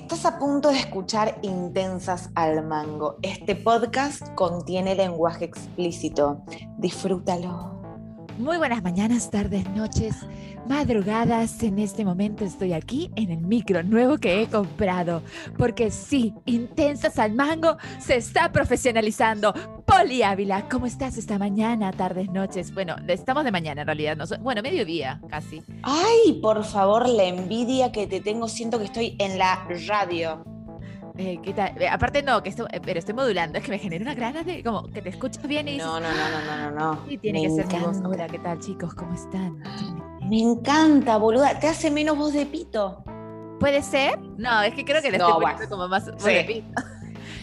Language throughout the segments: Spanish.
Estás a punto de escuchar Intensas al Mango. Este podcast contiene lenguaje explícito. Disfrútalo. Muy buenas mañanas, tardes, noches, madrugadas. En este momento estoy aquí en el micro nuevo que he comprado. Porque sí, Intensas al Mango se está profesionalizando. Poli Ávila, ¿cómo estás esta mañana, tardes, noches? Bueno, estamos de mañana en realidad. No, bueno, mediodía casi. Ay, por favor, la envidia que te tengo. Siento que estoy en la radio. Eh, ¿qué tal? Eh, aparte no, que esto, eh, pero estoy modulando, es que me genera una ganas de como que te escuchas bien y No, no, no, no, no, no. Sí, tiene que ser mi voz. Hola, ¿qué tal, chicos? ¿Cómo están? Me encanta, boluda. ¿Te hace menos voz de pito? ¿Puede ser? No, es que creo que le estoy poniendo como más voz de pito.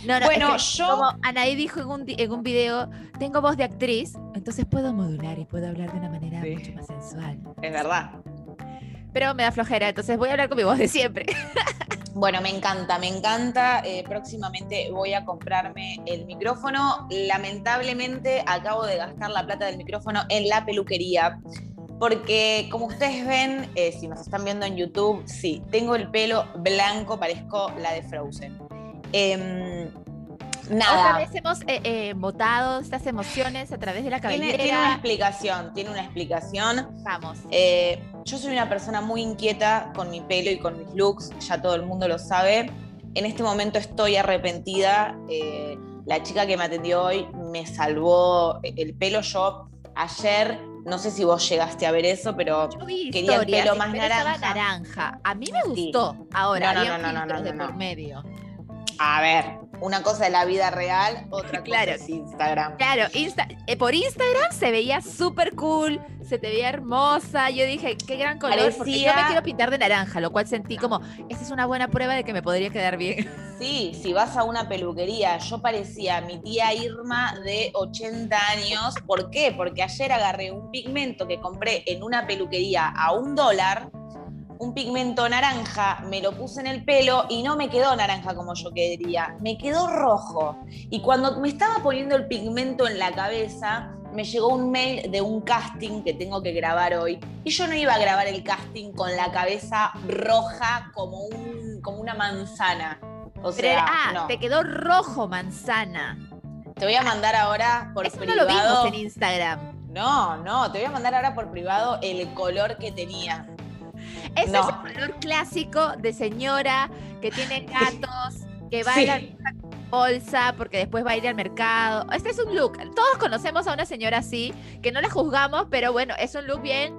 No, no, bueno, yo. Como Anaí dijo en un, en un video, tengo voz de actriz, entonces puedo modular y puedo hablar de una manera mucho más sensual. Es verdad. Pero me da flojera, entonces voy a hablar con mi voz de siempre. Bueno, me encanta, me encanta. Eh, próximamente voy a comprarme el micrófono. Lamentablemente acabo de gastar la plata del micrófono en la peluquería. Porque como ustedes ven, eh, si nos están viendo en YouTube, sí, tengo el pelo blanco, parezco la de Frozen. Em, nada. Otra vez hemos eh, votado estas emociones a través de la cabellera. Tiene, una explicación, tiene una explicación. Vamos. Eh, yo soy una persona muy inquieta con mi pelo y con mis looks, ya todo el mundo lo sabe. En este momento estoy arrepentida. la chica que me atendió hoy me salvó el pelo. Yo ayer, no sé si vos llegaste a ver eso, pero quería el pelo más naranja. naranja. A mí me gustó. Ahora, no, no, no, no, de por medio. A ver, una cosa es la vida real, otra claro, cosa es Instagram. Claro, eh, por Instagram se veía súper cool, se te veía hermosa. Yo dije, qué gran color, porque yo me quiero pintar de naranja, lo cual sentí como, esta es una buena prueba de que me podría quedar bien. Sí, si vas a una peluquería, yo parecía mi tía Irma de 80 años. ¿Por qué? Porque ayer agarré un pigmento que compré en una peluquería a un dólar un pigmento naranja, me lo puse en el pelo y no me quedó naranja como yo quería, me quedó rojo. Y cuando me estaba poniendo el pigmento en la cabeza, me llegó un mail de un casting que tengo que grabar hoy. Y yo no iba a grabar el casting con la cabeza roja como, un, como una manzana. O sea, ah, te quedó rojo manzana. Te voy a mandar ahora por Eso privado. No lo vimos en Instagram. No, no, te voy a mandar ahora por privado el color que tenía. Ese es el color clásico de señora que tiene gatos, que baila sí. bolsa porque después va a ir al mercado. Este es un look. Todos conocemos a una señora así, que no la juzgamos, pero bueno, es un look bien,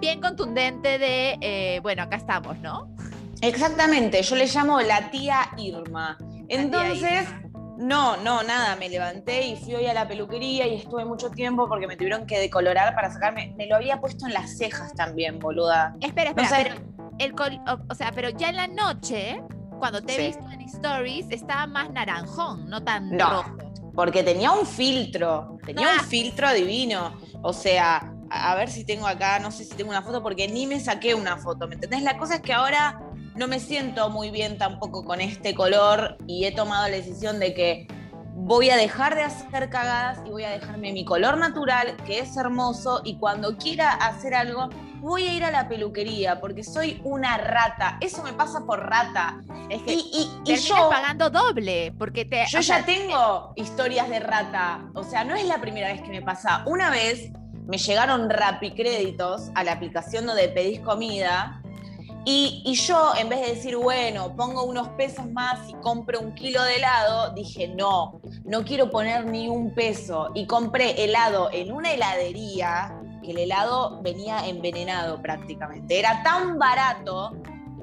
bien contundente de, eh, bueno, acá estamos, ¿no? Exactamente, yo le llamo la tía Irma. Entonces, no, no, nada, me levanté y fui hoy a la peluquería y estuve mucho tiempo porque me tuvieron que decolorar para sacarme. Me lo había puesto en las cejas también, boluda. Espera, espera, pero el o, sea, pero ya en la noche, cuando te he visto en stories, estaba más naranjón, no tan no, rojo. Porque tenía un filtro, tenía un filtro divino. O sea, a ver si tengo acá, no sé si tengo una foto, porque ni me saqué una foto, ¿me entendés? La cosa es que ahora no me siento muy bien tampoco con este color y he tomado la decisión de que voy a dejar de hacer cagadas y voy a dejarme mi color natural, que es hermoso, y cuando quiera hacer algo, voy a ir a la peluquería, porque soy una rata. Eso me pasa por rata. Es que y, y, yo pagando doble, porque te... Yo ya tengo historias de rata. O sea, no es la primera vez que me pasa. Una vez me llegaron rapicréditos a la aplicación donde pedís comida y, yo, en vez de decir, bueno, pongo unos pesos más y compro un kilo de helado, dije, no, no quiero poner ni un peso. Y compré helado en una heladería, que el helado venía envenenado prácticamente. Era tan barato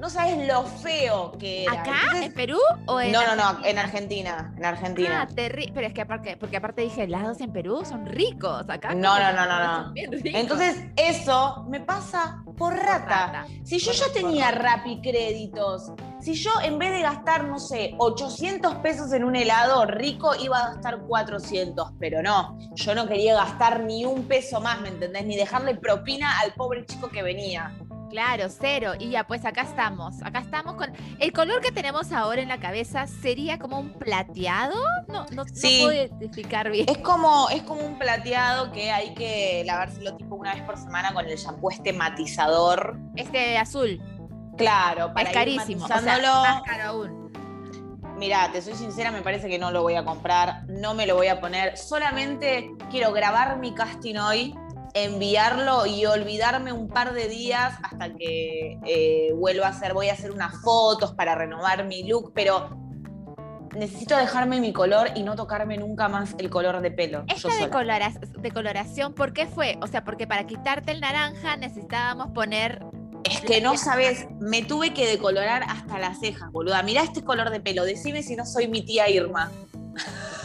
no sabes lo feo que era. ¿Acá? ¿En Perú o en No, no, no, en Argentina, en Argentina. Ah, pero es que aparte, porque aparte dije, helados en Perú son ricos, acá. No, no, no, no, no. Entonces, eso me pasa por rata. Si yo ya tenía Rappi créditos, si yo en vez de gastar, no sé, 800 pesos en un helado rico, iba a gastar 400, pero no, yo no quería gastar ni un peso más, ¿me entendés? Ni dejarle propina al pobre chico que venía. Claro, cero. Y ya, pues acá estamos. Acá estamos con. El color que tenemos ahora en la cabeza sería como un plateado. No, no, sí. puedo identificar bien. Es como, es como un plateado que hay que lavárselo tipo una vez por semana con el shampoo este matizador. Este azul. Claro, para es ir carísimo. O sea, matizándolo. más caro aún. Mirá, te soy sincera, me parece que no lo voy a comprar, no me lo voy a poner. Solamente quiero grabar mi casting hoy, enviarlo y olvidarme un par de días hasta que eh, vuelva a hacer. Voy a hacer unas fotos para renovar mi look, pero necesito dejarme mi color y no tocarme nunca más el color de pelo. Esta decolora- decoloración, ¿por qué fue? O sea, porque para quitarte el naranja necesitábamos poner. Es que no sabes, me tuve que decolorar hasta las cejas, boluda. Mirá este color de pelo, decime si no soy mi tía Irma.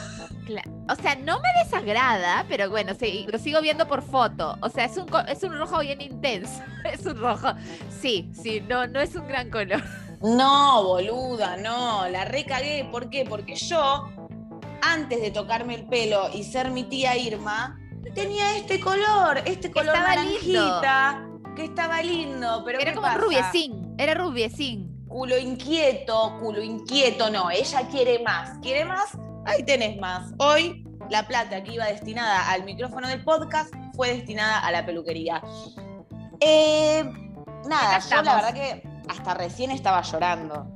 O sea, no me desagrada, pero bueno, sí, lo sigo viendo por foto. O sea, es un, es un rojo bien intenso. Es un rojo. Sí, sí, no, no es un gran color. No, boluda, no, la recagué. ¿Por qué? Porque yo, antes de tocarme el pelo y ser mi tía Irma, tenía este color, este color Estaba naranjita, que estaba lindo, pero Era ¿qué como pasa? rubiecín. Era rubiecín. Culo inquieto, culo inquieto, no, ella quiere más, quiere más, ahí tenés más. Hoy la plata que iba destinada al micrófono del podcast fue destinada a la peluquería. Eh, nada, yo la verdad que hasta recién estaba llorando.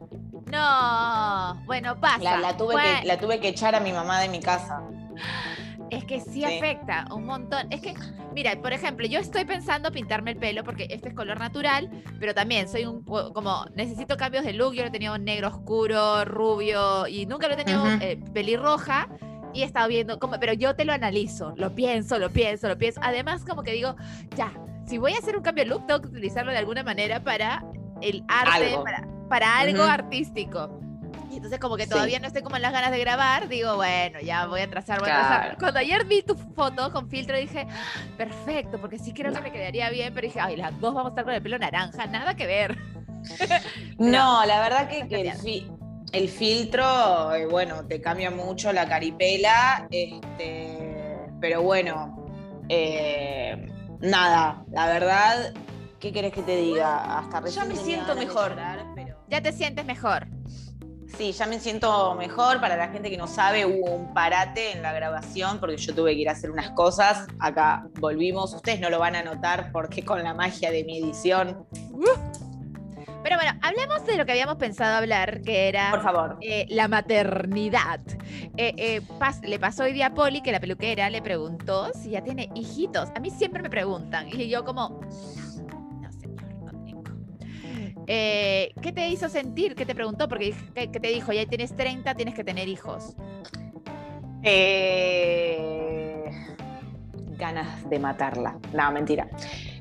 No, bueno, pasa. La, la tuve Bueno, que, la tuve que echar a mi mamá de mi casa. Es que sí, Sí. afecta un montón. Es que, mira, por ejemplo, yo estoy pensando pintarme el pelo porque este es color natural, pero también soy un como necesito cambios de look. Yo lo he tenido negro oscuro, rubio y nunca lo he tenido Ujú. eh, pelirroja. Y he estado viendo, como, pero yo te lo analizo, lo pienso, lo pienso, lo pienso. Además, como que digo, ya, si voy a hacer un cambio de look, tengo que utilizarlo de alguna manera para el arte, Algo. para, para algo Ujú. artístico. Y entonces como que Sí. todavía no estoy como en las ganas de grabar, digo, bueno, ya voy a trazar, voy a trazar. Claro. Cuando ayer vi tu foto con filtro dije, "Ah, perfecto, porque sí creo que me quedaría bien, pero dije, ay, las dos vamos a estar con el pelo naranja, nada que ver. No, la verdad que, que el, cambiar. fi- el filtro, eh, bueno, te cambia mucho la caripela, este, pero bueno, eh, nada, la verdad, ¿qué querés que te diga? Hasta recién me siento mejor. llorar, pero- Ya te sientes mejor. Sí, ya me siento mejor. Para la gente que no sabe, hubo un parate en la grabación porque yo tuve que ir a hacer unas cosas. Acá volvimos. Ustedes no lo van a notar porque con la magia de mi edición. Pero bueno, hablemos de lo que habíamos pensado hablar, que era Por favor. eh, la maternidad. Eh, eh, pas- le pasó hoy día a Poli que la peluquera le preguntó si ya tiene hijitos. A mí siempre me preguntan y yo como, Eh, ¿Qué te hizo sentir? ¿Qué te preguntó? Porque ¿qué, qué te dijo? Ya tienes 30, tienes que tener hijos. Eh, Ganas de matarla. No, mentira.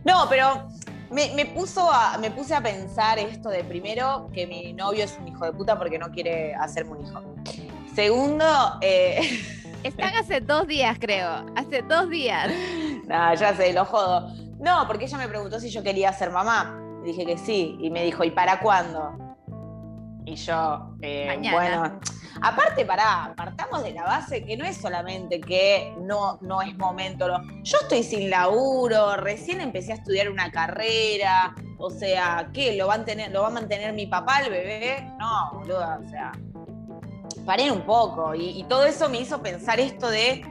No, pero me, me puso a, me puse a pensar esto de primero que mi novio es un hijo de puta porque no quiere hacerme un hijo. Segundo, eh, Están hace dos días, creo. Hace dos días. No, ya sé, lo jodo. No, porque ella me preguntó si yo quería ser mamá. Dije que sí. Y me dijo, ¿y para cuándo? Y yo, eh, bueno, aparte, pará, partamos de la base que no es solamente que no, no es momento. no. Yo estoy sin laburo, recién empecé a estudiar una carrera. O sea, ¿qué? ¿Lo, van tener, ¿Lo va a mantener mi papá, el bebé? No, boluda, o sea. Paré un poco. Y, y todo eso me hizo pensar esto de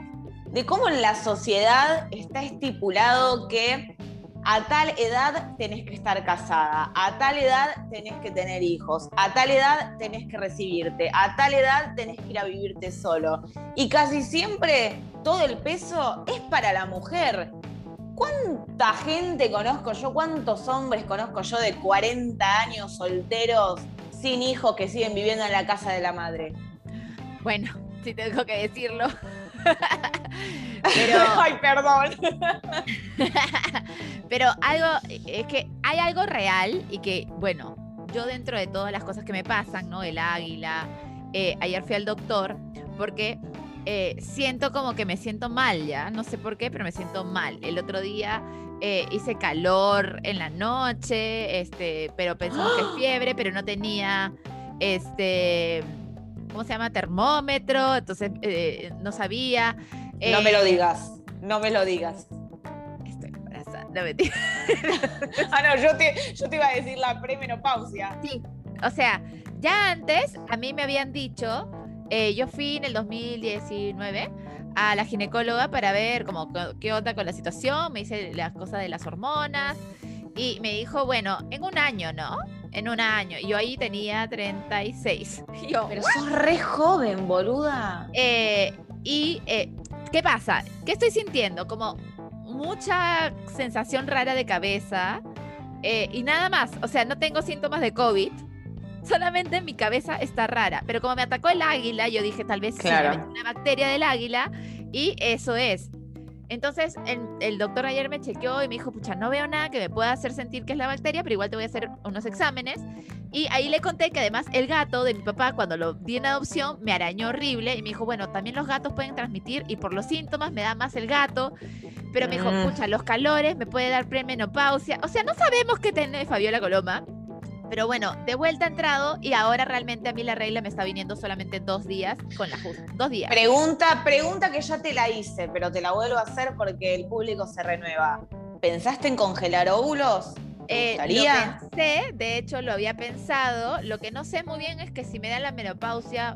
de cómo en la sociedad está estipulado que a tal edad tenés que estar casada, a tal edad tenés que tener hijos, a tal edad tenés que recibirte, a tal edad tenés que ir a vivirte solo. Y casi siempre todo el peso es para la mujer. ¿Cuánta gente conozco yo? ¿Cuántos hombres conozco yo de 40 años solteros sin hijos que siguen viviendo en la casa de la madre? Bueno, si tengo que decirlo. Pero, Ay, perdón. pero algo, es que hay algo real y que, bueno, yo dentro de todas las cosas que me pasan, ¿no? El águila, eh, ayer fui al doctor porque eh, siento como que me siento mal ya, no sé por qué, pero me siento mal. El otro día eh, hice calor en la noche, este, pero pensamos que es fiebre, pero no tenía, este, ¿cómo se llama? Termómetro, entonces eh, no sabía. No me lo Eh, digas, no me lo digas. Estoy embarazada, no mentira. Ah, no, yo te, yo te iba a decir la premenopausia. Sí, o sea, ya antes a mí me habían dicho, eh, yo fui en el 2019 a la ginecóloga para ver como co- qué onda con la situación, me hice las cosas de las hormonas y me dijo, bueno, en un año, ¿no? En un año. Yo ahí tenía 36. Yo, Pero sos re joven, boluda. eh, y, eh, ¿qué pasa? ¿Qué estoy sintiendo? Como mucha sensación rara de cabeza eh, y nada más. O sea, no tengo síntomas de COVID. Solamente mi cabeza está rara. Pero como me atacó el águila, yo dije, tal vez Claro. una bacteria del águila y eso es. Entonces, el, el doctor ayer me chequeó y me dijo, pucha, no veo nada que me pueda hacer sentir que es la bacteria, pero igual te voy a hacer unos exámenes. Y ahí le conté que además el gato de mi papá, cuando lo di en adopción, me arañó horrible y me dijo, bueno, también los gatos pueden transmitir y por los síntomas me da más el gato. Pero me dijo, Mm. pucha, los calores me puede dar premenopausia. O sea, no sabemos qué tiene Fabiola Coloma. Pero bueno, de vuelta ha entrado y ahora realmente a mí la regla me está viniendo solamente dos días con la justa. Dos días. Pregunta, pregunta que ya te la hice, pero te la vuelvo a hacer porque el público se renueva. ¿Pensaste en congelar óvulos? ¿Te Eh, lo pensé, de hecho lo había pensado. Lo que no sé muy bien es que si me dan la menopausia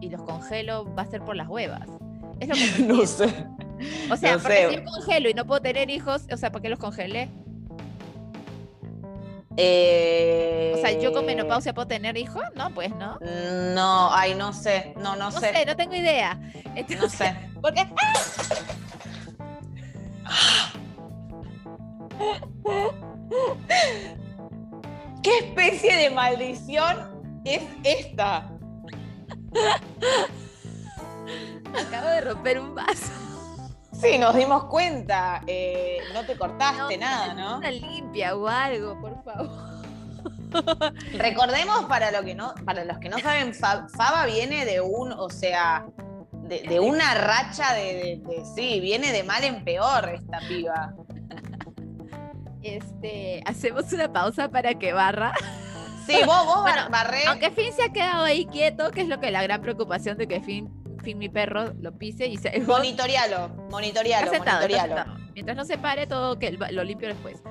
y los congelo, va a ser por las huevas. Es lo que no sé. O sea, no porque sé. si yo congelo y no puedo tener hijos, o sea, ¿por qué los congelé? Eh, O sea, ¿yo con menopausia puedo tener hijos? No, pues no. No, ay, no sé. No, no, No sé. sé, no tengo idea. Entonces, No sé. Porque ¿Qué especie de maldición es esta? acabo de romper un vaso. Sí, nos dimos cuenta. Eh, no te cortaste No, nada, ¿no? Una limpia o algo, por favor. Recordemos para, lo que no, para los que no saben, Fa- Faba viene de un, o sea, de, de una racha de, de- de- sí, viene de mal en peor esta piba. Este, hacemos una pausa para que barra. Sí, vos, vos Bueno, barré. Aunque Finn se ha quedado ahí quieto, que es lo que la gran preocupación de que Finn, Finn mi perro, lo pise y se. Monitorealo, monitorealo, sentado, monitorealo. Mientras no se pare, todo que lo limpio después.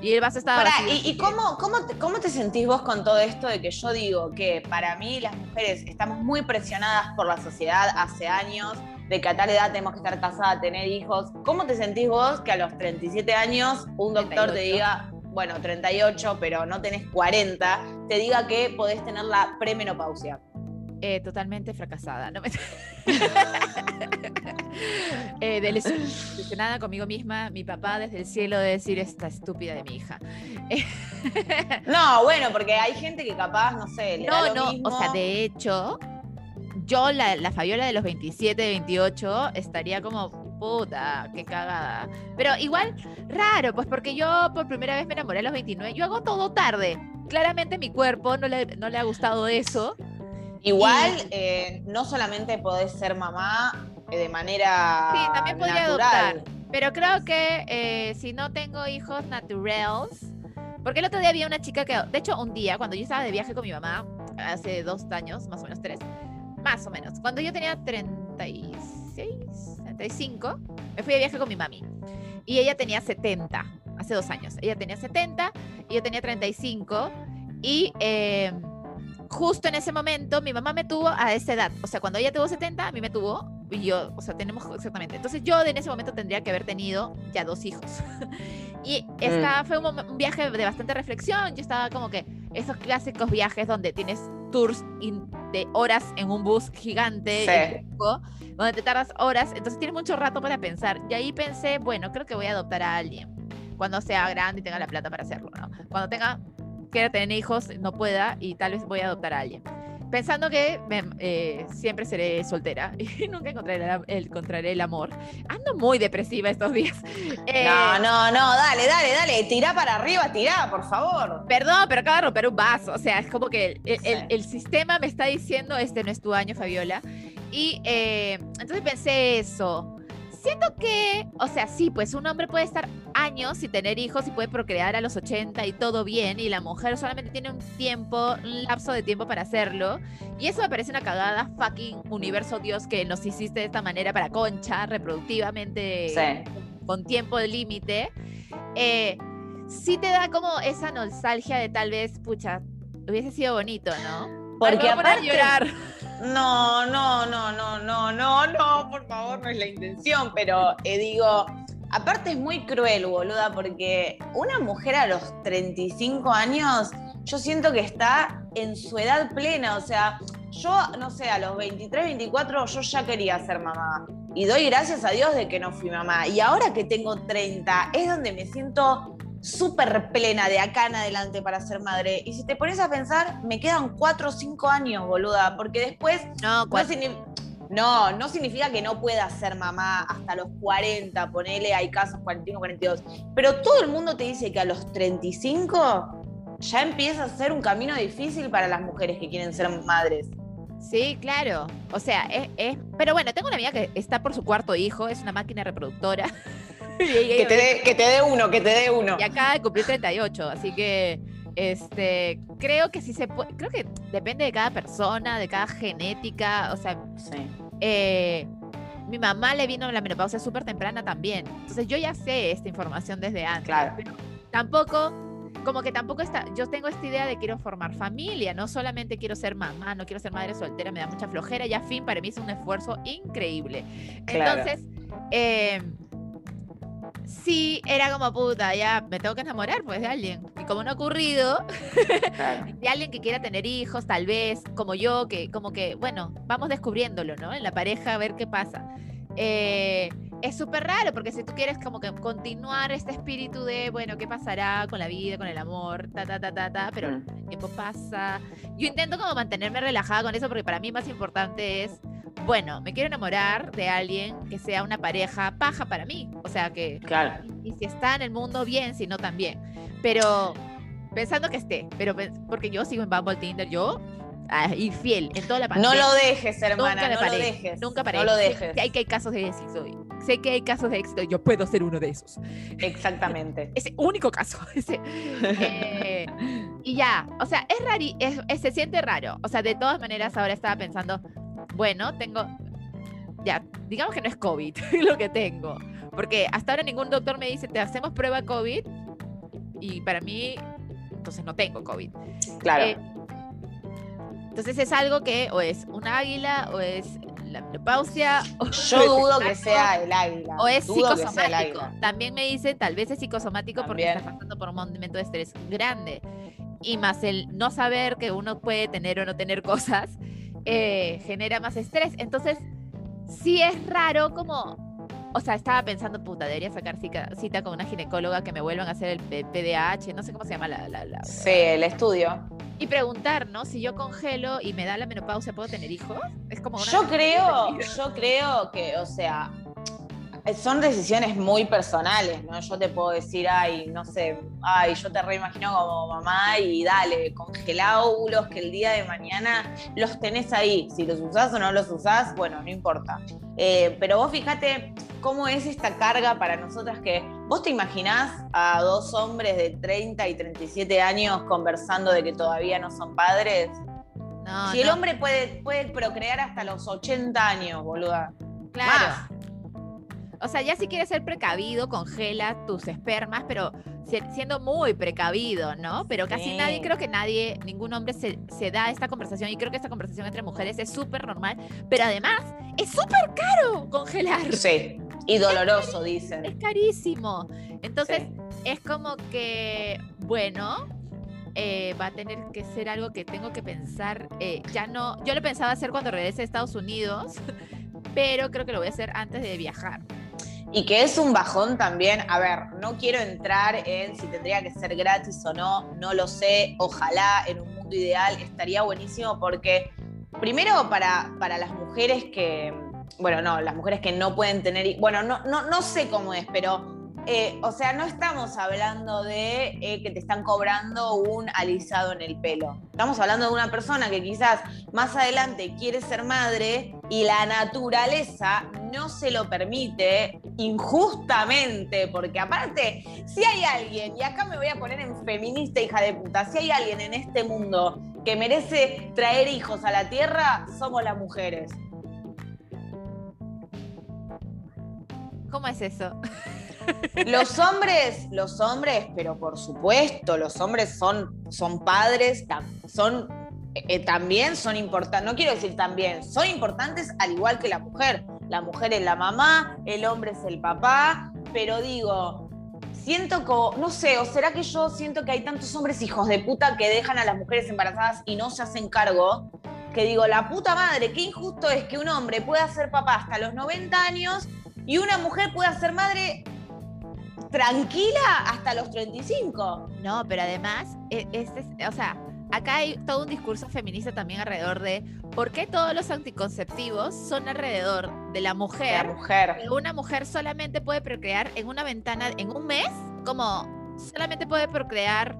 Y el vaso estaba Pará, vacío, ¿y, cómo, cómo, te, cómo te sentís vos con todo esto de que yo digo que para mí las mujeres estamos muy presionadas por la sociedad hace años, de que a tal edad tenemos que estar casadas, tener hijos? ¿Cómo te sentís vos que a los 37 años un doctor te 38. diga, bueno, 38, pero no tenés 40, te diga que podés tener la premenopausia? Eh, totalmente fracasada. No me... eh, desilusionada conmigo misma, mi papá desde el cielo de decir esta estúpida de mi hija. No, bueno, porque hay gente que capaz, no sé, le da No, lo no, mismo. o sea, de hecho, yo, la, la Fabiola de los 27, 28, estaría como, puta, qué cagada. Pero igual, raro, pues porque yo por primera vez me enamoré a los 29, yo hago todo tarde. Claramente mi cuerpo no le, no le ha gustado eso. Igual, Y- eh, no solamente podés ser mamá eh, de manera Sí, también podría natural. adoptar. Pero creo que eh, si no tengo hijos naturales, porque el otro día había una chica que, de hecho, un día, cuando yo estaba de viaje con mi mamá, hace dos años, más o menos tres, más o menos, cuando yo tenía 36, 35, me fui de viaje con mi mami. Y ella tenía 70, hace dos años. Ella tenía 70 y yo tenía 35. Y eh, justo en ese momento mi mamá me tuvo a esa edad. O sea, cuando ella tuvo 70, a mí me tuvo y yo, o sea, tenemos exactamente. Entonces yo en ese momento tendría que haber tenido ya dos hijos. y esta fue un, un viaje de bastante reflexión. Yo estaba como que esos clásicos viajes donde tienes tours in- de horas en un bus gigante, Sí. donde te tardas horas, entonces tienes mucho rato para pensar. Y ahí pensé, bueno, creo que voy a adoptar a alguien cuando sea grande y tenga la plata para hacerlo, ¿no? Cuando tenga, quiera tener hijos, no pueda y tal vez voy a adoptar a alguien. Pensando que me- eh, siempre seré soltera y nunca encontraré, la- el, encontraré el amor. Ando muy depresiva estos días. Eh, No, no, no, dale, dale, dale, tirá para arriba, tirá, por favor. Perdón, pero acabo de romper un vaso. O sea, es como que el, el- Sí. el- el sistema me está diciendo, este no es tu año, Fabiola. Y eh, entonces pensé eso. Siento que, o sea, sí, pues un hombre puede estar años y tener hijos y puede procrear a los 80 y todo bien, y la mujer solamente tiene un tiempo, un lapso de tiempo para hacerlo. Y eso me parece una cagada, fucking universo Dios, que nos hiciste de esta manera para concha, reproductivamente Sí. con tiempo de límite, eh, sí te da como esa nostalgia de tal vez, pucha, hubiese sido bonito, ¿no? Porque aparte- llorar. No, no, no, no, no, no, no, por favor, no es la intención, pero eh, digo, Aparte es muy cruel, boluda, porque una mujer a los 35 años, yo siento que está en su edad plena, o sea, yo, no sé, a los 23, 24 yo ya quería ser mamá. Y doy gracias a Dios de que no fui mamá. Y ahora que tengo 30, es donde me siento súper plena de acá en adelante para ser madre. Y si te pones a pensar, me quedan 4 o 5 años, boluda, porque después... No, no, no, significa que no pueda ser mamá hasta los 40, ponele, hay casos 41, 42. Pero todo el mundo te dice que a los 35 ya empieza a ser un camino difícil para las mujeres que quieren ser madres. Sí, claro. O sea, es, Pero bueno, tengo una amiga que está por su cuarto hijo, es una máquina reproductora. que, te dé, que te dé uno, que te dé uno. Y acaba de cumplir 38, así que este, creo que sí se puede, creo que depende de cada persona, de cada genética, o sea, eh, mi mamá le vino la menopausia súper temprana también, entonces yo ya sé esta información desde antes, claro. pero tampoco como que tampoco está, yo tengo esta idea de quiero formar familia, no solamente quiero ser mamá, no quiero ser madre soltera, me da mucha flojera, ya fin, para mí es un esfuerzo increíble. Entonces, eh, sí, era como puta, ya me tengo que enamorar pues de alguien. Y como no ha ocurrido, de alguien que quiera tener hijos, tal vez, como yo, que como que, bueno, vamos descubriéndolo, ¿no? En la pareja, a ver qué pasa. Eh, es súper raro porque si tú quieres como que continuar este espíritu de, bueno, ¿qué pasará con la vida, con el amor, ta, ta, ta, ta, ta, pero el tiempo pasa. Yo intento como mantenerme relajada con eso porque para mí más importante es, bueno, me quiero enamorar de alguien que sea una pareja paja para mí. O sea que, claro. y, si está en el mundo bien, si no también. Pero pensando que esté, pero porque yo sigo en Bumble Tinder, yo y fiel en toda la pandemia. No lo dejes, hermana, nunca no lo dejes. Nunca paré. No lo dejes. Sé, que hay casos de éxito. Sé que hay casos de éxito. Yo puedo ser uno de esos. Exactamente. Ese único caso. Ese, eh, y ya, o sea, es raro, es, se siente raro. O sea, de todas maneras, ahora estaba pensando, bueno, tengo, ya, digamos que no es COVID lo que tengo. Porque hasta ahora ningún doctor me dice, te hacemos prueba COVID. Y para mí, entonces no tengo COVID. Claro. Eh, entonces es algo que o es un águila o es la menopausia. Yo dudo que sea el águila. O es psicosomático. También me dice, tal vez es psicosomático porque está pasando por un momento de estrés grande. Y más el no saber que uno puede tener o no tener cosas eh, genera más estrés. Entonces, sí es raro como o sea, estaba pensando, puta, debería sacar cita, con una ginecóloga que me vuelvan a hacer el PDAH, no sé cómo se llama la... la, sí, el estudio. Y preguntar, ¿no? Si yo congelo y me da la menopausia, ¿puedo tener hijos? Es como Yo creo, yo creo que, o sea, son decisiones muy personales, ¿no? Yo te puedo decir, ay, no sé, ay, yo te reimagino como mamá y dale, congelá óvulos que el día de mañana los tenés ahí. Si los usás o no los usás, bueno, no importa. Eh, pero vos fíjate cómo es esta carga para nosotras que vos te imaginás a dos hombres de 30 y 37 años conversando de que todavía no son padres. No, si el hombre puede, puede procrear hasta los 80 años, boluda. Claro. O sea, ya si quieres ser precavido, congela tus espermas, pero siendo muy precavido, ¿no? Pero casi nadie, creo que nadie, ningún hombre se, se, da esta conversación y creo que esta conversación entre mujeres es súper normal, pero además es súper caro congelar. Sí, y doloroso, dicen. Es carísimo. Entonces, es como que, bueno, eh, va a tener que ser algo que tengo que pensar. Eh, ya no, yo lo pensaba hacer cuando regrese a Estados Unidos, pero creo que lo voy a hacer antes de viajar y que es un bajón también. A ver, no quiero entrar en si tendría que ser gratis o no, no lo sé. Ojalá en un mundo ideal estaría buenísimo porque, primero, para, para las mujeres que, bueno, no, las mujeres que no pueden tener, bueno, no, no, no sé cómo es, pero eh, o sea, no estamos hablando de eh, que te están cobrando un alisado en el pelo. Estamos hablando de una persona que quizás más adelante quiere ser madre y la naturaleza no se lo permite injustamente, porque aparte, si hay alguien, y acá me voy a poner en feminista hija de puta, si hay alguien en este mundo que merece traer hijos a la tierra, somos las mujeres. ¿Cómo es eso? Los hombres, los hombres, pero por supuesto, los hombres son, son padres, son, eh, también son importantes, no quiero decir también, son importantes al igual que la mujer. La mujer es la mamá, el hombre es el papá, pero digo, siento como, no sé, o será que yo siento que hay tantos hombres hijos de puta que dejan a las mujeres embarazadas y no se hacen cargo, que digo, la puta madre, qué injusto es que un hombre pueda ser papá hasta los 90 años y una mujer pueda ser madre tranquila hasta los 35. No, pero además, e, este, o sea, acá hay todo un discurso feminista también alrededor de por qué todos los anticonceptivos son alrededor de la mujer. La mujer. Una mujer solamente puede procrear en una ventana, en un mes, como solamente puede procrear,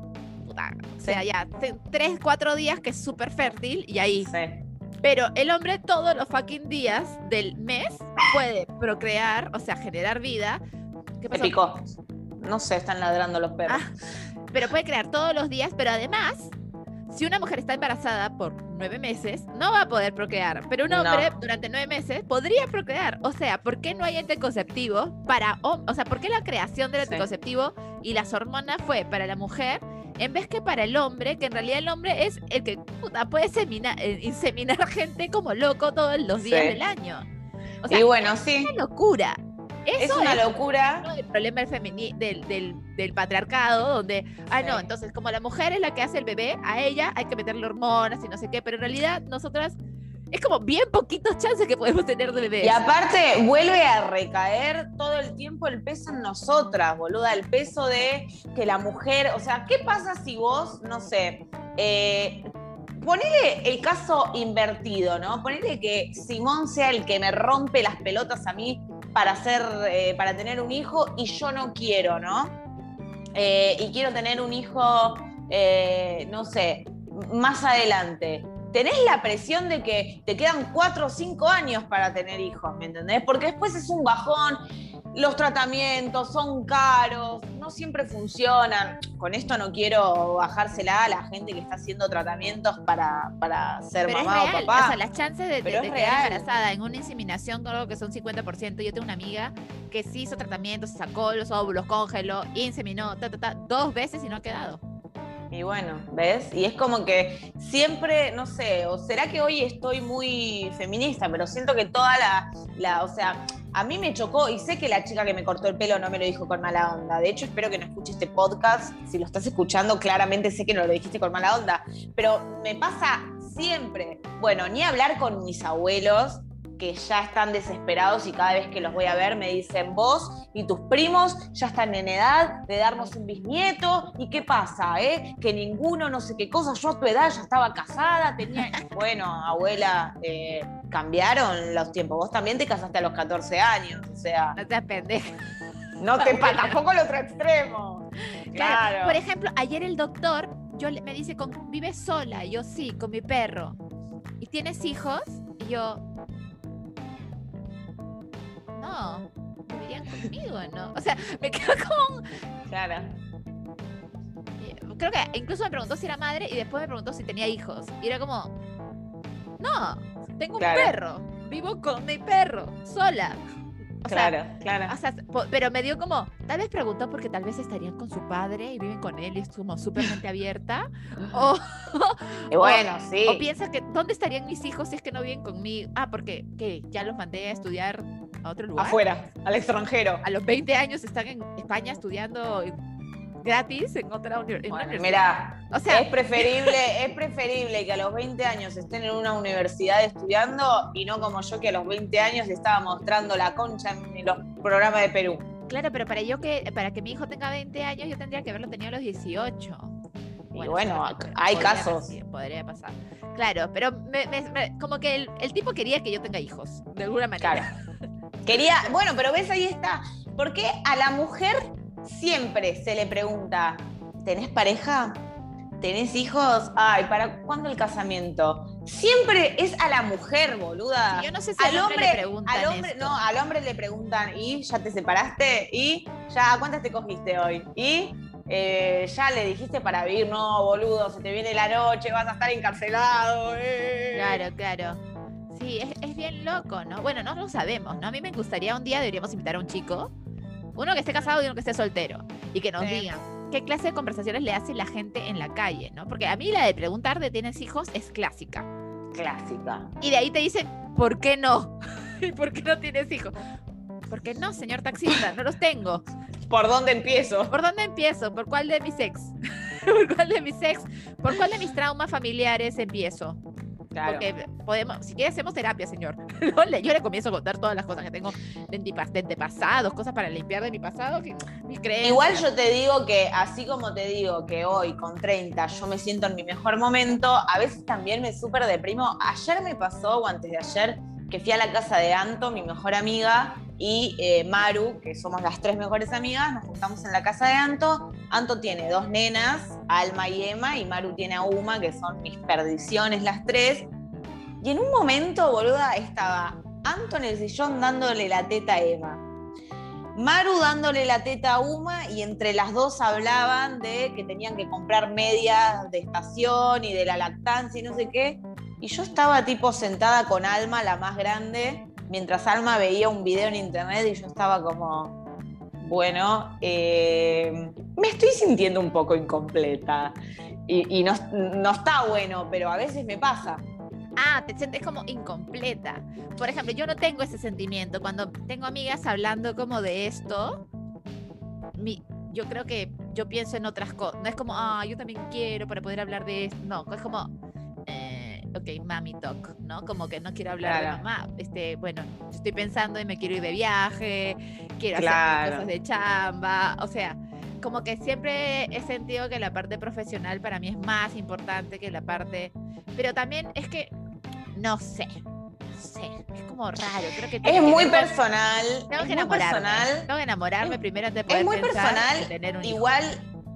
o sea, ya, tres, cuatro días que es súper fértil y ahí. Sí. Pero el hombre todos los fucking días del mes puede procrear, o sea, generar vida. ¿Qué pasó? picó. No sé, están ladrando los perros. Ah, pero puede crear todos los días, pero además si una mujer está embarazada por nueve meses, no va a poder procrear. Pero un hombre durante nueve meses podría procrear. O sea, ¿por qué no hay anticonceptivo para O sea, ¿por qué la creación del anticonceptivo y las hormonas fue para la mujer en vez que para el hombre, que en realidad el hombre es el que puede seminar, eh, inseminar gente como loco todos los días del año? O sea, y bueno, sí. Es una locura es una locura. El problema del, del, del, patriarcado, donde, ah, no, entonces como la mujer es la que hace el bebé, a ella hay que meterle hormonas y no sé qué, pero en realidad nosotras es como bien poquitos chances que podemos tener de bebé. Y aparte vuelve a recaer todo el tiempo el peso en nosotras, boluda, el peso de que la mujer, o sea, ¿qué pasa si vos, no sé, eh, ponele el caso invertido, ¿no? Ponele que Simón sea el que me rompe las pelotas a mí para, hacer, eh, para tener un hijo y yo no quiero, ¿no? Eh, y quiero tener un hijo, eh, no sé, más adelante. Tenés la presión de que te quedan cuatro o cinco años para tener hijos, ¿me entendés? Porque después es un bajón los tratamientos son caros, no siempre funcionan. Con esto no quiero bajársela a la gente que está haciendo tratamientos para, para ser mamá o papá. O sea, las chances de, quedar embarazada en una inseminación, creo que son 50%. Yo tengo una amiga que sí hizo tratamientos, sacó los óvulos, congeló, inseminó, dos veces y no ha quedado. Y bueno, ¿ves? Y es como que siempre, no sé, o será que hoy estoy muy feminista, pero siento que toda la, la, o sea, a mí me chocó y sé que la chica que me cortó el pelo no me lo dijo con mala onda. De hecho, espero que no escuche este podcast. Si lo estás escuchando, claramente sé que no lo dijiste con mala onda. Pero me pasa siempre. Bueno, ni hablar con mis abuelos, que ya están desesperados y cada vez que los voy a ver me dicen, vos y tus primos ya están en edad de darnos un bisnieto. ¿Y qué pasa? Eh? Que ninguno, no sé qué cosa, yo a tu edad ya estaba casada, tenía... Bueno, abuela, eh, cambiaron los tiempos. Vos también te casaste a los 14 años, o sea... No te pendeja. No te tampoco el otro extremo. Claro. Por ejemplo, ayer el doctor yo me dice, ¿vives sola? yo sí, con mi perro. ¿Y tienes hijos? Y yo, no, vivirían conmigo, ¿no? O sea, me quedo con... Claro. Creo que incluso me preguntó si era madre y después me preguntó si tenía hijos. Y era como, no, tengo un perro, vivo con mi perro, sola claro, claro. pero me dio como, tal vez preguntó porque tal vez estarían con su padre y viven con él y es como súper mente abierta. o, bueno, sí. O piensa que, ¿dónde estarían mis hijos si es que no viven conmigo? Ah, porque ¿qué? ya los mandé a estudiar a otro lugar. Afuera, al extranjero. A los 20 años están en España estudiando gratis en otra universidad. Mira, o sea, es preferible, es preferible que a los 20 años estén en una universidad estudiando y no como yo que a los 20 años estaba mostrando la concha en los programas de Perú. Claro, pero para yo que para que mi hijo tenga 20 años yo tendría que haberlo tenido a los 18. y bueno, hay casos. podría pasar. Claro, pero como que el, tipo quería que yo tenga hijos, de alguna manera. Quería, bueno, pero ves ahí está. ¿Por qué a la mujer siempre se le pregunta, ¿tenés pareja? ¿Tenés hijos? Ay, ¿para cuándo el casamiento? Siempre es a la mujer, boluda. yo no sé si al hombre, le preguntan al hombre, no, al hombre le preguntan, ¿y ya te separaste? ¿Y ya cuántas te cogiste hoy? ¿Y eh, ya le dijiste para vivir? No, boludo, se te viene la noche, vas a estar encarcelado. Eh". Claro, claro. Sí, es, es, bien loco, ¿no? Bueno, no lo sabemos, ¿no? A mí me gustaría un día, deberíamos invitar a un chico uno que esté casado y uno que esté soltero. Y que nos digan qué clase de conversaciones le hace la gente en la calle, ¿no? Porque a mí la de preguntar de tienes hijos es clásica. Clásica. Y de ahí te dicen, ¿por qué no? ¿Y por qué no tienes hijos? Porque no, señor taxista, no los tengo. ¿Por dónde empiezo? ¿Por dónde empiezo? ¿Por cuál de mis ex? ¿Por cuál de mis ex? ¿Por cuál de mis traumas familiares empiezo? Claro. Porque podemos, si quiere hacemos terapia, señor. Yo le comienzo a contar todas las cosas que tengo de, antepasados, cosas para limpiar de mi pasado, que. Igual yo te digo que, así como te digo que hoy con 30 yo me siento en mi mejor momento, a veces también me súper deprimo. Ayer me pasó, o antes de ayer, que fui a la casa de Anto, mi mejor amiga, y eh, Maru, que somos las tres mejores amigas, nos juntamos en la casa de Anto. Anto tiene dos nenas, Alma y Emma, y Maru tiene a Uma, que son mis perdiciones las tres. Y en un momento, boluda, estaba Anto en el sillón dándole la teta a Emma. Maru dándole la teta a Uma y entre las dos hablaban de que tenían que comprar medias de estación y de la lactancia y no sé qué. Y yo estaba tipo sentada con Alma, la más grande, mientras Alma veía un video en internet y yo estaba como, bueno, eh, me estoy sintiendo un poco incompleta. Y, no, no está bueno, pero a veces me pasa. Ah, te sientes como incompleta. Por ejemplo, yo no tengo ese sentimiento. Cuando tengo amigas hablando como de esto, mi, yo creo que yo pienso en otras cosas. No es como, ah, yo también quiero para poder hablar de esto. No, es como, ok, mami talk, ¿no? Como que no quiero hablar Claro. de mamá. Este, bueno, estoy pensando y me quiero ir de viaje, quiero Claro. hacer cosas de chamba. O sea, como que siempre he sentido que la parte profesional para mí es más importante que la parte. Pero también es que, no sé, no sé, es como raro. Creo que Es que muy personal. Tengo que enamorarme. personal. Tengo que enamorarme Es- primero antes de poder Es muy pensar personal. en tener un hijo. Igual,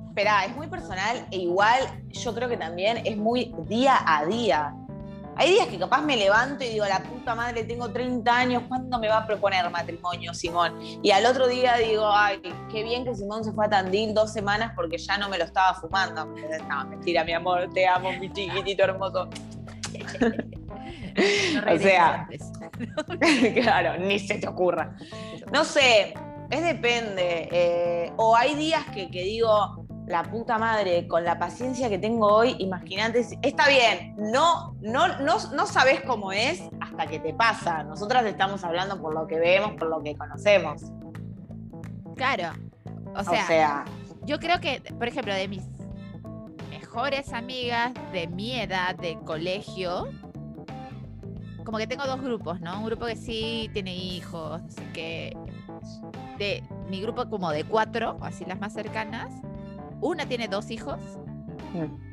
espera, es muy personal e igual yo creo que también es muy día a día. Hay días que capaz me levanto y digo, la puta madre, tengo 30 años, ¿cuándo me va a proponer matrimonio, Simón? Y al otro día digo, ay, qué bien que Simón se fue a Tandil dos semanas porque ya no me lo estaba fumando. No, mentira, mi amor, te amo, mi chiquitito hermoso. No o sea, claro, ni se te ocurra. No sé, es depende. eh, o hay días que, que digo, la puta madre, con la paciencia que tengo hoy, imagínate, está bien, no, no, no, no sabes cómo es hasta que te pasa. Nosotras estamos hablando por lo que vemos, por lo que conocemos. Claro. O O sea, sea, yo creo que, por ejemplo, de mis mejores amigas de mi edad de colegio, como que tengo dos grupos, ¿no? Un grupo que sí tiene hijos, no sé qué. De mi grupo como de cuatro, o así las más cercanas. Una tiene dos hijos,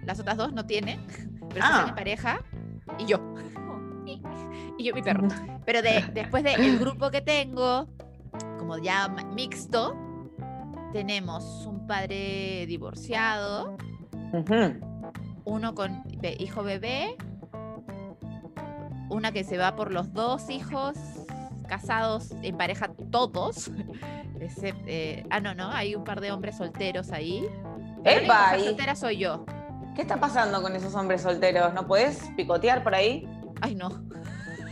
las otras dos no tienen, pero Ah. tienen pareja, y yo. Y yo mi perro. Pero de, después del grupo que tengo, como ya mixto, tenemos un padre divorciado, uno con be- hijo bebé, una que se va por los dos hijos casados en pareja todos. except- eh, ah, no, no, hay un par de hombres solteros ahí. La Epa, mujer ¿y soltera soy yo. ¿qué está pasando con esos hombres solteros? ¿No puedes picotear por ahí? Ay, no.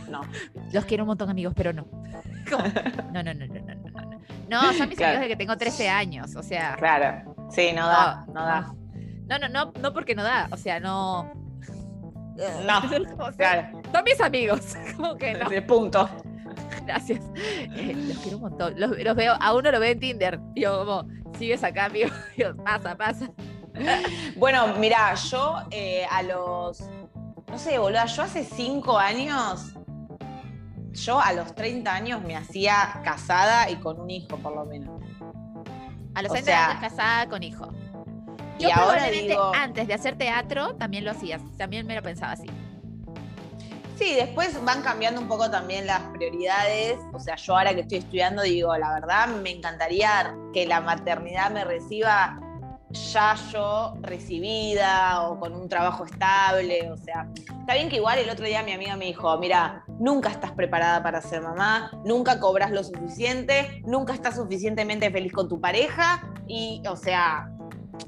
No. Los quiero un montón, amigos, pero no. ¿Cómo? No, no, no, no, no, no, no. No, son mis Claro. amigos de que tengo 13 años, o sea. Claro, sí, no da, no da. No, no, no, no porque no da, o sea, no. No, O sea, Claro, Son mis amigos, como que no. de punto. Gracias. Eh, los quiero un montón. Los, los veo, a uno lo veo en Tinder. Yo como, sigues acá, amigo. Y pasa, pasa. Bueno, mira, yo eh, a los, no sé, boluda, yo hace cinco años, yo a los 30 años me hacía casada y con un hijo por lo menos. A los O 30 sea, años casada con hijo. y Yo ahora probablemente digo- antes de hacer teatro también lo hacías. También me lo pensaba así. Sí, después van cambiando un poco también las prioridades. O sea, yo ahora que estoy estudiando digo, la verdad me encantaría que la maternidad me reciba ya yo recibida o con un trabajo estable. O sea, está bien que igual el otro día mi amiga me dijo, mira, nunca estás preparada para ser mamá, nunca cobras lo suficiente, nunca estás suficientemente feliz con tu pareja y, o sea,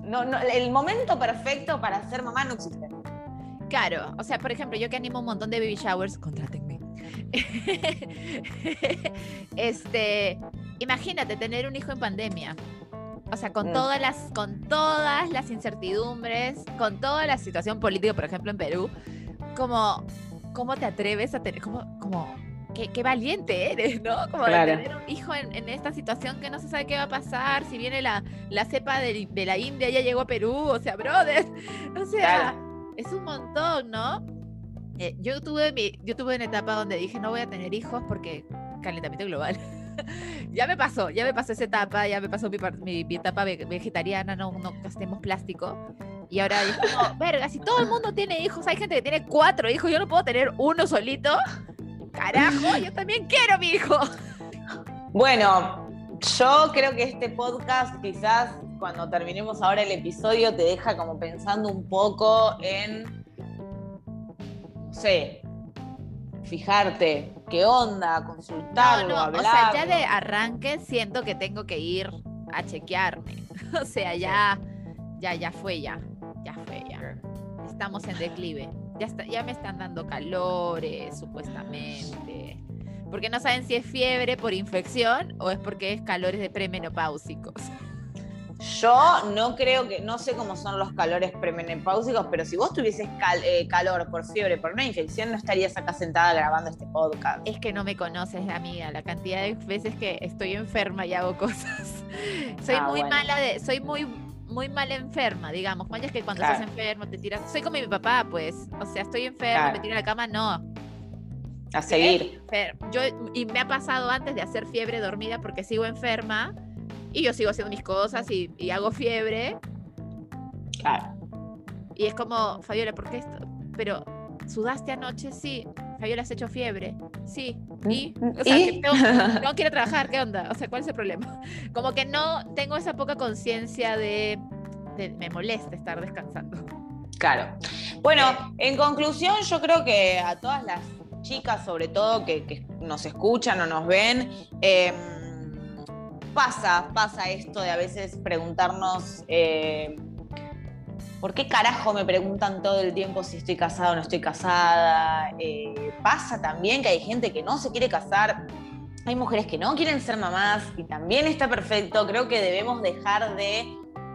no, no, el momento perfecto para ser mamá no existe. Claro, o sea, por ejemplo, yo que animo un montón de baby showers, contrátenme. este, imagínate tener un hijo en pandemia. O sea, con Mm. todas las, con todas las incertidumbres, con toda la situación política, por ejemplo, en Perú, como, ¿cómo te atreves a tener, como, como, qué, valiente eres, ¿no? Como de tener un hijo en, esta situación que no se sabe qué va a pasar, si viene la, la cepa de, la India, ya llegó a Perú, o sea, brother, o sea, es un montón, ¿no? Eh, yo, tuve mi, yo tuve una etapa donde dije, no voy a tener hijos porque calentamiento global. ya me pasó, ya me pasó esa etapa, ya me pasó mi, mi, etapa vegetariana, no, no gastemos plástico. Y ahora es como, verga, si todo el mundo tiene hijos, hay gente que tiene cuatro hijos, yo no puedo tener uno solito. Carajo, yo también quiero mi hijo. Bueno, yo creo que este podcast quizás cuando terminemos ahora el episodio te deja como pensando un poco en, no sé, fijarte qué onda, consultarlo, no, O sea, ya de arranque siento que tengo que ir a chequearme. O sea, ya, ya, ya fue ya. Ya fue ya. Estamos en declive. Ya, está, ya me están dando calores, supuestamente. Porque no saben si es fiebre por infección o es porque es calores de premenopáusicos. Yo no creo que, no sé cómo son los calores premenopáusicos, pero si vos tuvieses eh, calor por fiebre, por una infección, no estarías acá sentada grabando este podcast. Es que no me conoces, amiga, la cantidad de veces que estoy enferma y hago cosas. soy ah, muy mala de, soy muy muy mal enferma, digamos. Cuando es que cuando estás enfermo te tiras. Soy como mi papá, pues. O sea, estoy enferma, me tiro a la cama, no. A seguir. Yo, y me ha pasado antes de hacer fiebre dormida porque sigo enferma y yo sigo haciendo mis cosas y, hago fiebre. Claro. Y es como, Fabiola, ¿por qué esto? Pero, ¿sudaste anoche? Sí. Fabiola, ¿has hecho fiebre? Sí. ¿Y? O sea, Que no quiero trabajar, ¿qué onda? O sea, ¿cuál es el problema? Como que no tengo esa poca conciencia de, Me molesta estar descansando. Claro. Bueno, en conclusión, yo creo que a todas las chicas, sobre todo, que, nos escuchan o nos ven, eh, pasa, pasa esto de a veces preguntarnos, eh, ¿por qué carajo me preguntan todo el tiempo si estoy casada o no estoy casada? Eh, pasa también que hay gente que no se quiere casar. Hay mujeres que no quieren ser mamás y también está perfecto. Creo que debemos dejar de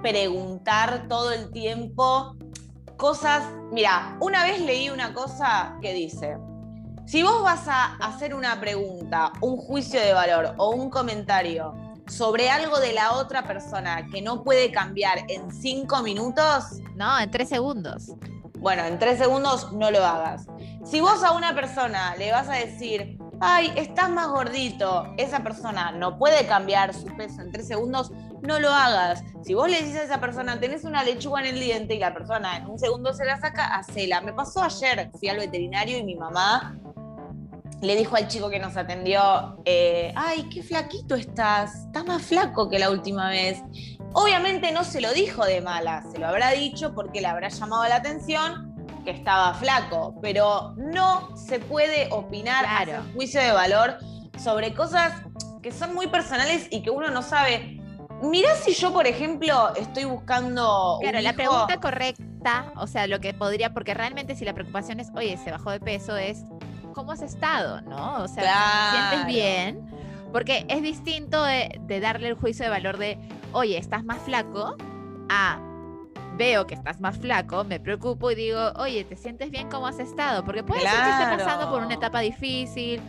preguntar todo el tiempo cosas. Mira, una vez leí una cosa que dice, si vos vas a hacer una pregunta, un juicio de valor o un comentario sobre algo de la otra persona que no puede cambiar en cinco minutos. No, en tres segundos. Bueno, en tres segundos no lo hagas. Si vos a una persona le vas a decir, ay, estás más gordito, esa persona no puede cambiar su peso en tres segundos, no lo hagas. Si vos le dices a esa persona, tenés una lechuga en el diente y la persona en un segundo se la saca, hacela. Me pasó ayer, fui al veterinario y mi mamá le dijo al chico que nos atendió, eh, ay, qué flaquito estás, estás más flaco que la última vez. Obviamente no se lo dijo de mala, se lo habrá dicho porque le habrá llamado la atención que estaba flaco, pero no se puede opinar, a juicio de valor sobre cosas que son muy personales y que uno no sabe. Mirá si yo, por ejemplo, estoy buscando. Claro, la pregunta correcta, o sea, lo que podría, porque realmente si la preocupación es, oye, se bajó de peso, es cómo has estado, ¿no? O sea, sientes bien? Porque es distinto de, darle el juicio de valor de, oye, estás más flaco, a veo que estás más flaco, me preocupo y digo, oye, ¿te sientes bien cómo has estado? Porque puede ser que esté pasando por una etapa difícil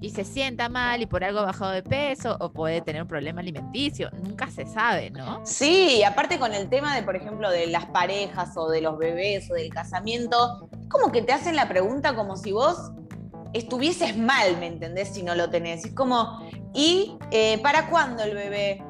y se sienta mal y por algo ha bajado de peso o puede tener un problema alimenticio, nunca se sabe, ¿no? Sí, aparte con el tema de, por ejemplo, de las parejas o de los bebés o del casamiento, como que te hacen la pregunta como si vos estuvieses mal, ¿me entendés? Si no lo tenés. Es como, ¿y eh, para cuándo el bebé?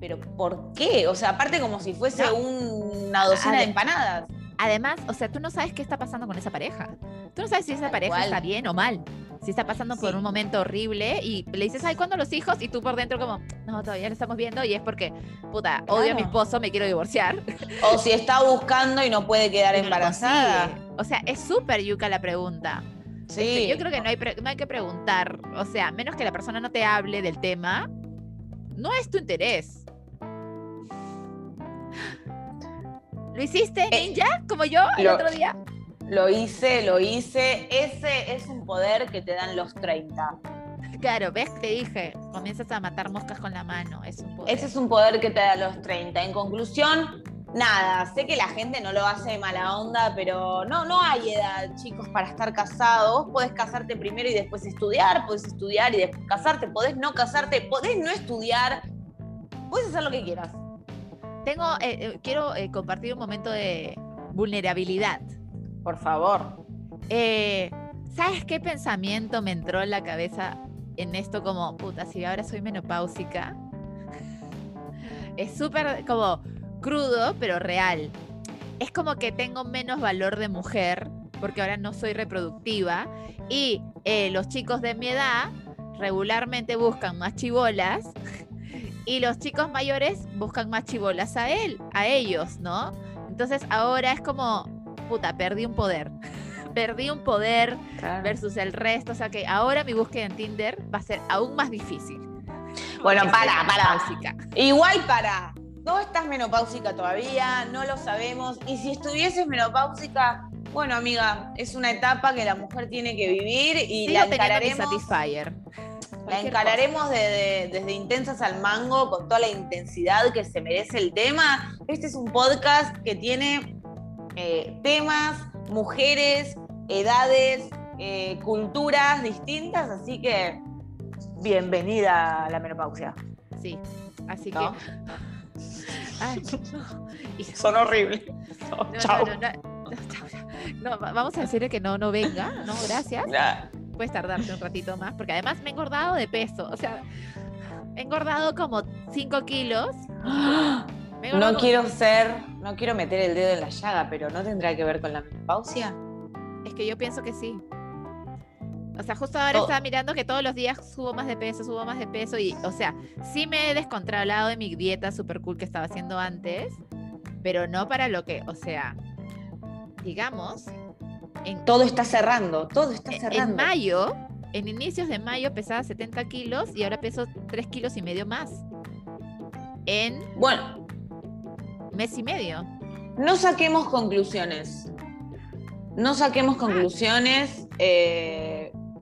Pero ¿por qué? O sea, aparte como si fuese una docena de empanadas. Además, o sea, tú no sabes qué está pasando con esa pareja. Tú no sabes si esa pareja está bien o mal. Si está pasando por un momento horrible y le dices, ay, ¿cuándo los hijos? Y tú por dentro como, no, todavía lo estamos viendo y es porque, puta, odio a mi esposo, me quiero divorciar. O si está buscando y no puede quedar embarazada. O sea, es súper yuca la pregunta. Sí. yo creo que no hay, no hay que preguntar. O sea, menos que la persona no te hable del tema, no es tu interés. ¿Lo hiciste, eh, ninja? como yo el otro día. Lo hice, lo hice. Ese es un poder que te dan los 30. Claro, ves, te dije, comienzas a matar moscas con la mano. Es un poder. Ese es un poder que te da los 30. En conclusión, nada, sé que la gente no lo hace de mala onda, pero no, no hay edad, chicos, para estar casados. Podés casarte primero y después estudiar, podés estudiar y después casarte, podés no casarte, podés no estudiar, podés hacer lo que quieras. Tengo, eh, eh, quiero eh, compartir un momento de vulnerabilidad. Por favor. ¿Sabes qué pensamiento me entró en la cabeza en esto como, puta, si ahora soy menopáusica? Es súper como crudo, pero real. Es como que tengo menos valor de mujer porque ahora no soy reproductiva y los chicos de mi edad regularmente buscan más chivolas y los chicos mayores buscan más chivolas a él, a ellos, ¿no? Entonces ahora es como, puta, perdí un poder. perdí un poder versus el resto. O sea que ahora mi búsqueda en Tinder va a ser aún más difícil. Bueno, para, para. Igual para. No estás menopáusica todavía, no lo sabemos. Y si estuvieses menopáusica, bueno, amiga, es una etapa que la mujer tiene que vivir y la encararemos. Satisfyer. La encararemos desde intensas al mango con toda la intensidad que se merece el tema. Este es un podcast que tiene eh, temas, mujeres, edades, eh, culturas distintas, así que bienvenida a la menopausia. Sí, así que. Son horribles. chao. No, vamos a decirle que no, no venga, no, gracias puedes tardarte un ratito más, porque además me he engordado de peso, o sea, he engordado como 5 kilos. No quiero ser, no quiero meter el dedo en la llaga, pero ¿no tendrá que ver con la menopausia? Es que yo pienso que sí. O sea, justo ahora estaba mirando que todos los días subo más de peso, subo más de peso y, o sea, sí me he descontrolado de mi dieta super cool que estaba haciendo antes, pero no para lo que, o sea, digamos, todo está cerrando, todo está cerrando. En mayo, en inicios de mayo pesaba 70 kilos y ahora peso 3 kilos y medio más. En bueno, mes y medio. No saquemos conclusiones. No saquemos conclusiones. Eh,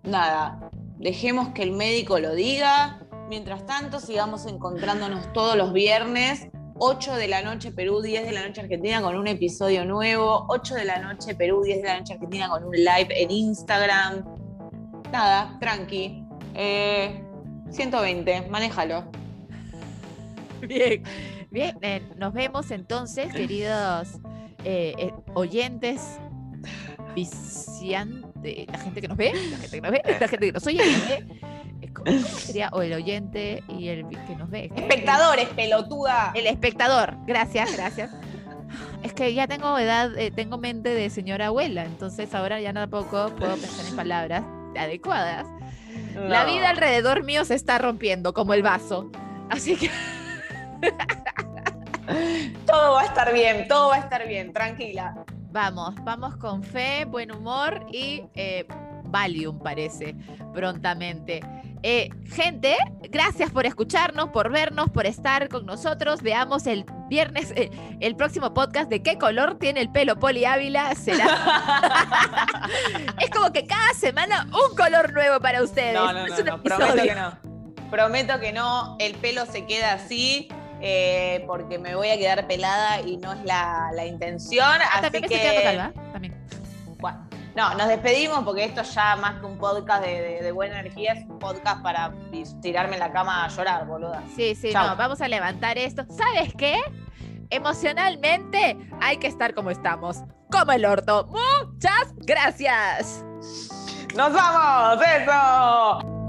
nada, dejemos que el médico lo diga. Mientras tanto, sigamos encontrándonos todos los viernes 8 de la noche Perú, 10 de la noche Argentina con un episodio nuevo, 8 de la noche Perú, 10 de la noche Argentina con un live en Instagram. Nada, tranqui. 120, eh, manéjalo. Bien, bien, eh, nos vemos entonces, queridos eh, oyentes, viciantes, la gente que nos ve, la gente que nos ve, la gente que nos oye, ¿Cómo sería? O el oyente y el que nos ve. Espectadores, pelotuda. El espectador. Gracias, gracias. Es que ya tengo edad, eh, tengo mente de señora abuela, entonces ahora ya tampoco puedo pensar en palabras adecuadas. La vida alrededor mío se está rompiendo como el vaso. Así que. todo va a estar bien, todo va a estar bien, tranquila. Vamos, vamos con fe, buen humor y eh, Valium, parece, prontamente. Eh, gente, gracias por escucharnos, por vernos, por estar con nosotros. Veamos el viernes eh, el próximo podcast de qué color tiene el pelo Poli Ávila. Será. es como que cada semana un color nuevo para ustedes. No, no, no, prometo que no. Prometo que no, el pelo se queda así. Eh, porque me voy a quedar pelada y no es la, intención. Ah, así también que... calva, también. Bueno, no, nos despedimos porque esto ya más que un podcast de, buena energía es un podcast para tirarme en la cama a llorar, boluda. Sí, sí, no, vamos a levantar esto. ¿Sabes qué? Emocionalmente hay que estar como estamos, como el orto. Muchas gracias. ¡Nos vamos! ¡Eso!